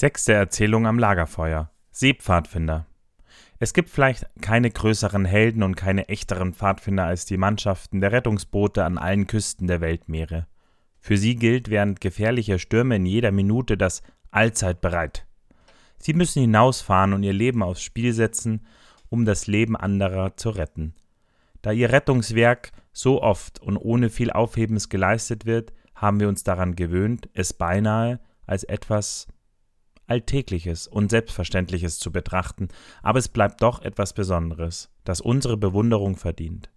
Sechste Erzählung am Lagerfeuer. Seepfadfinder. Es gibt vielleicht keine größeren Helden und keine echteren Pfadfinder als die Mannschaften der Rettungsboote an allen Küsten der Weltmeere. Für sie gilt während gefährlicher Stürme in jeder Minute das Allzeit bereit. Sie müssen hinausfahren und ihr Leben aufs Spiel setzen, um das Leben anderer zu retten. Da ihr Rettungswerk so oft und ohne viel Aufhebens geleistet wird, haben wir uns daran gewöhnt, es beinahe als etwas Alltägliches und Selbstverständliches zu betrachten, aber es bleibt doch etwas Besonderes, das unsere Bewunderung verdient.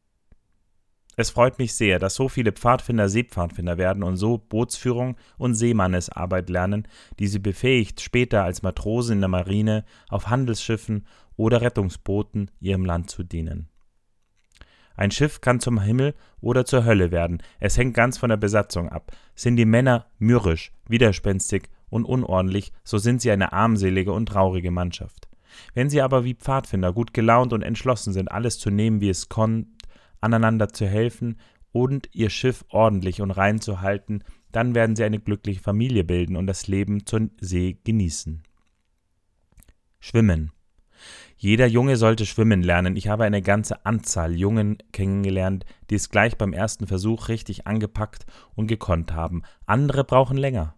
Es freut mich sehr, dass so viele Pfadfinder Seepfadfinder werden und so Bootsführung und Seemannesarbeit lernen, die sie befähigt, später als Matrosen in der Marine, auf Handelsschiffen oder Rettungsbooten ihrem Land zu dienen. Ein Schiff kann zum Himmel oder zur Hölle werden, es hängt ganz von der Besatzung ab. Sind die Männer mürrisch, widerspenstig und unordentlich, so sind sie eine armselige und traurige Mannschaft. Wenn sie aber wie Pfadfinder gut gelaunt und entschlossen sind, alles zu nehmen, wie es kommt, aneinander zu helfen und ihr Schiff ordentlich und rein zu halten, dann werden sie eine glückliche Familie bilden und das Leben zur See genießen. Schwimmen. Jeder Junge sollte schwimmen lernen. Ich habe eine ganze Anzahl Jungen kennengelernt, die es gleich beim ersten Versuch richtig angepackt und gekonnt haben. Andere brauchen länger.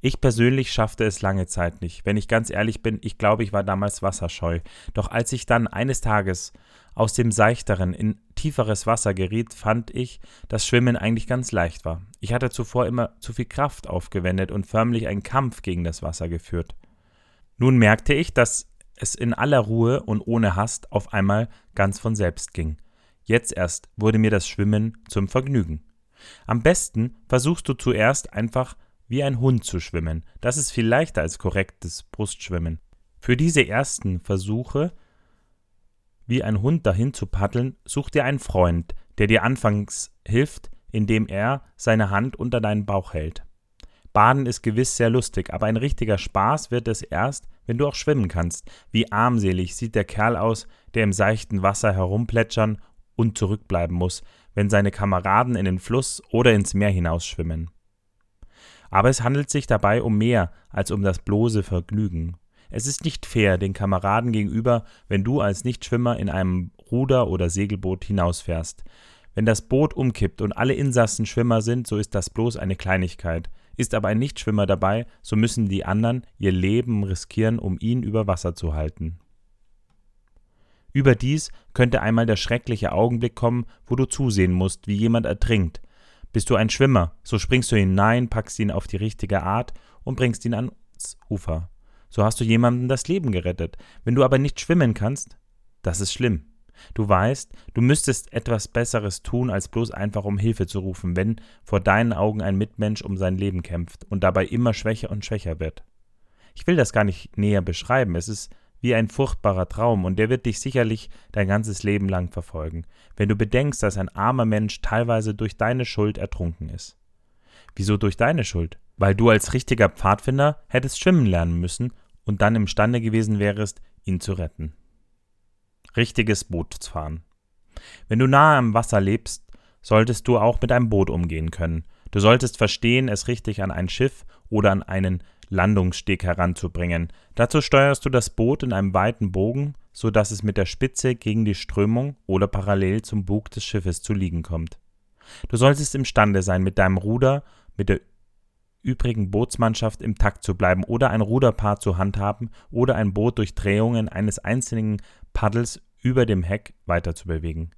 Ich persönlich schaffte es lange Zeit nicht. Wenn ich ganz ehrlich bin, ich glaube, ich war damals wasserscheu. Doch als ich dann eines Tages aus dem seichteren in tieferes Wasser geriet, fand ich, dass Schwimmen eigentlich ganz leicht war. Ich hatte zuvor immer zu viel Kraft aufgewendet und förmlich einen Kampf gegen das Wasser geführt. Nun merkte ich, dass es in aller Ruhe und ohne Hast auf einmal ganz von selbst ging. Jetzt erst wurde mir das Schwimmen zum Vergnügen. Am besten versuchst du zuerst einfach wie ein Hund zu schwimmen. Das ist viel leichter als korrektes Brustschwimmen. Für diese ersten Versuche, wie ein Hund dahin zu paddeln, such dir einen Freund, der dir anfangs hilft, indem er seine Hand unter deinen Bauch hält. Baden ist gewiss sehr lustig, aber ein richtiger Spaß wird es erst, wenn du auch schwimmen kannst. Wie armselig sieht der Kerl aus, der im seichten Wasser herumplätschern und zurückbleiben muss, wenn seine Kameraden in den Fluss oder ins Meer hinausschwimmen. Aber es handelt sich dabei um mehr als um das bloße Vergnügen. Es ist nicht fair den Kameraden gegenüber, wenn du als Nichtschwimmer in einem Ruder- oder Segelboot hinausfährst. Wenn das Boot umkippt und alle Insassen Schwimmer sind, so ist das bloß eine Kleinigkeit. Ist aber ein Nichtschwimmer dabei, so müssen die anderen ihr Leben riskieren, um ihn über Wasser zu halten. Überdies könnte einmal der schreckliche Augenblick kommen, wo du zusehen musst, wie jemand ertrinkt, bist du ein Schwimmer, so springst du hinein, packst ihn auf die richtige Art und bringst ihn ans Ufer. So hast du jemandem das Leben gerettet. Wenn du aber nicht schwimmen kannst, das ist schlimm. Du weißt, du müsstest etwas Besseres tun, als bloß einfach um Hilfe zu rufen, wenn vor deinen Augen ein Mitmensch um sein Leben kämpft und dabei immer schwächer und schwächer wird. Ich will das gar nicht näher beschreiben, es ist wie ein furchtbarer Traum, und der wird dich sicherlich dein ganzes Leben lang verfolgen, wenn du bedenkst, dass ein armer Mensch teilweise durch deine Schuld ertrunken ist. Wieso durch deine Schuld? Weil du als richtiger Pfadfinder hättest schwimmen lernen müssen und dann imstande gewesen wärest, ihn zu retten. Richtiges Bootsfahren. Wenn du nahe am Wasser lebst, solltest du auch mit einem Boot umgehen können. Du solltest verstehen, es richtig an ein Schiff oder an einen Landungssteg heranzubringen. Dazu steuerst du das Boot in einem weiten Bogen, so dass es mit der Spitze gegen die Strömung oder parallel zum Bug des Schiffes zu liegen kommt. Du solltest imstande sein, mit deinem Ruder, mit der übrigen Bootsmannschaft im Takt zu bleiben oder ein Ruderpaar zu handhaben oder ein Boot durch Drehungen eines einzelnen Paddels über dem Heck weiterzubewegen.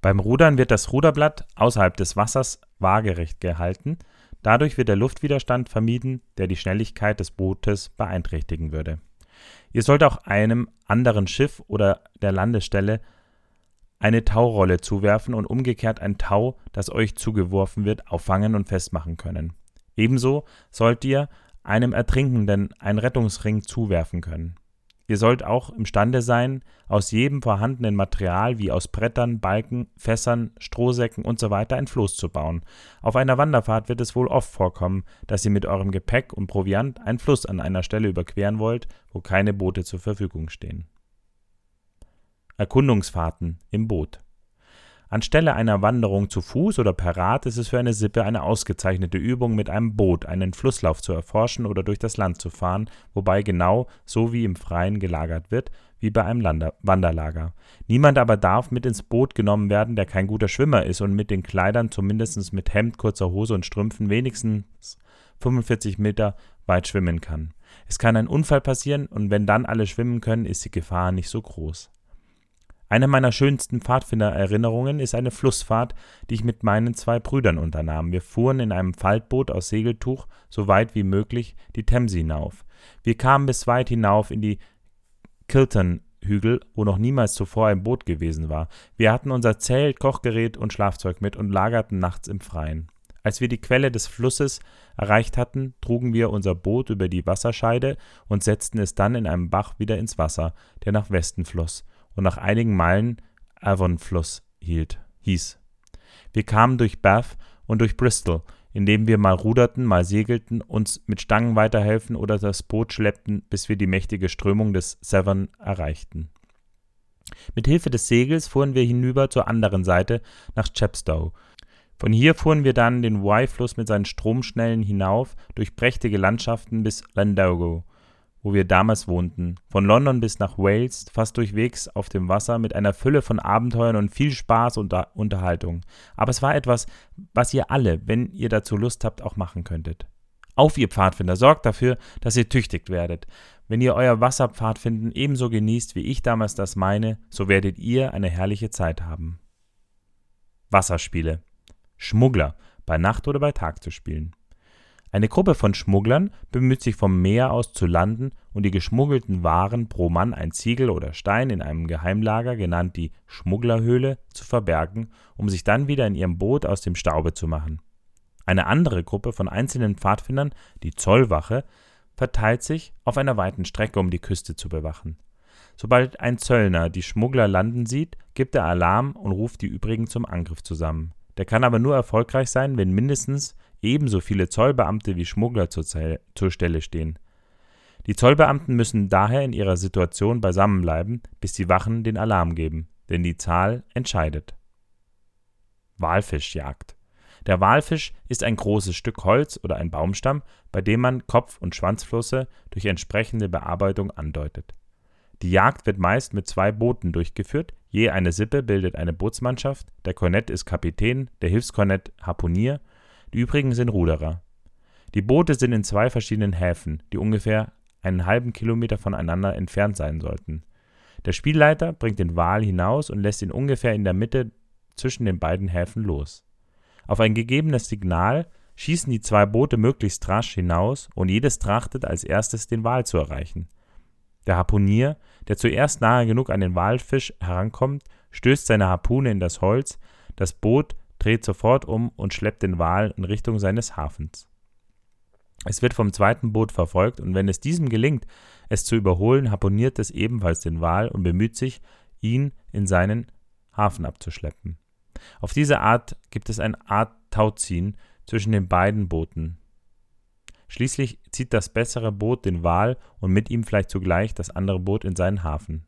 Beim Rudern wird das Ruderblatt außerhalb des Wassers waagerecht gehalten, Dadurch wird der Luftwiderstand vermieden, der die Schnelligkeit des Bootes beeinträchtigen würde. Ihr sollt auch einem anderen Schiff oder der Landestelle eine Taurolle zuwerfen und umgekehrt ein Tau, das euch zugeworfen wird, auffangen und festmachen können. Ebenso sollt ihr einem Ertrinkenden einen Rettungsring zuwerfen können. Ihr sollt auch imstande sein, aus jedem vorhandenen Material wie aus Brettern, Balken, Fässern, Strohsäcken usw. Ein Floß zu bauen. Auf einer Wanderfahrt wird es wohl oft vorkommen, dass ihr mit eurem Gepäck und Proviant einen Fluss an einer Stelle überqueren wollt, wo keine Boote zur Verfügung stehen. Erkundungsfahrten im Boot. Anstelle einer Wanderung zu Fuß oder per Rad ist es für eine Sippe eine ausgezeichnete Übung, mit einem Boot einen Flusslauf zu erforschen oder durch das Land zu fahren, wobei genau so wie im Freien gelagert wird, wie bei einem Lander Wanderlager. Niemand aber darf mit ins Boot genommen werden, der kein guter Schwimmer ist und mit den Kleidern zumindest mit Hemd, kurzer Hose und Strümpfen wenigstens 45 Meter weit schwimmen kann. Es kann ein Unfall passieren und wenn dann alle schwimmen können, ist die Gefahr nicht so groß. Eine meiner schönsten Pfadfindererinnerungen ist eine Flussfahrt, die ich mit meinen zwei Brüdern unternahm. Wir fuhren in einem Faltboot aus Segeltuch so weit wie möglich die Themse hinauf. Wir kamen bis weit hinauf in die Kilton-Hügel, wo noch niemals zuvor ein Boot gewesen war. Wir hatten unser Zelt, Kochgerät und Schlafzeug mit und lagerten nachts im Freien. Als wir die Quelle des Flusses erreicht hatten, trugen wir unser Boot über die Wasserscheide und setzten es dann in einem Bach wieder ins Wasser, der nach Westen floss und nach einigen Meilen Avonfluss hielt, hieß. Wir kamen durch Bath und durch Bristol, indem wir mal ruderten, mal segelten, uns mit Stangen weiterhelfen oder das Boot schleppten, bis wir die mächtige Strömung des Severn erreichten. Mit Hilfe des Segels fuhren wir hinüber zur anderen Seite nach Chepstow, von hier fuhren wir dann den Wye-Fluss mit seinen Stromschnellen hinauf durch prächtige Landschaften bis Llandogo, wo wir damals wohnten, von London bis nach Wales, fast durchwegs auf dem Wasser mit einer Fülle von Abenteuern und viel Spaß und Unterhaltung. Aber es war etwas, was ihr alle, wenn ihr dazu Lust habt, auch machen könntet. Auf, ihr Pfadfinder, sorgt dafür, dass ihr tüchtig werdet. Wenn ihr euer Wasserpfadfinden ebenso genießt, wie ich damals das meine, so werdet ihr eine herrliche Zeit haben. Wasserspiele Schmuggler bei Nacht oder bei Tag zu spielen. Eine Gruppe von Schmugglern bemüht sich vom Meer aus zu landen und die geschmuggelten Waren pro Mann ein Ziegel oder Stein in einem Geheimlager, genannt die Schmugglerhöhle, zu verbergen, um sich dann wieder in ihrem Boot aus dem Staube zu machen. Eine andere Gruppe von einzelnen Pfadfindern, die Zollwache, verteilt sich auf einer weiten Strecke, um die Küste zu bewachen. Sobald ein Zöllner die Schmuggler landen sieht, gibt er Alarm und ruft die übrigen zum Angriff zusammen. Der kann aber nur erfolgreich sein, wenn mindestens ebenso viele Zollbeamte wie Schmuggler zur, zur Stelle stehen. Die Zollbeamten müssen daher in ihrer Situation beisammen bleiben, bis die Wachen den Alarm geben, denn die Zahl entscheidet. Walfischjagd. Der Walfisch ist ein großes Stück Holz oder ein Baumstamm, bei dem man Kopf- und Schwanzflosse durch entsprechende Bearbeitung andeutet. Die Jagd wird meist mit zwei Booten durchgeführt, je eine Sippe bildet eine Bootsmannschaft, der Kornett ist Kapitän, der Hilfskornett Harpunier, die übrigen sind Ruderer. Die Boote sind in zwei verschiedenen Häfen, die ungefähr einen halben Kilometer voneinander entfernt sein sollten. Der Spielleiter bringt den Wal hinaus und lässt ihn ungefähr in der Mitte zwischen den beiden Häfen los. Auf ein gegebenes Signal schießen die zwei Boote möglichst rasch hinaus und jedes trachtet als erstes den Wal zu erreichen. Der Harpunier, der zuerst nahe genug an den Walfisch herankommt, stößt seine Harpune in das Holz, das Boot dreht sofort um und schleppt den Wal in Richtung seines Hafens. Es wird vom zweiten Boot verfolgt und wenn es diesem gelingt, es zu überholen, harpuniert es ebenfalls den Wal und bemüht sich, ihn in seinen Hafen abzuschleppen. Auf diese Art gibt es eine Art Tauziehen zwischen den beiden Booten. Schließlich zieht das bessere Boot den Wal und mit ihm vielleicht zugleich das andere Boot in seinen Hafen.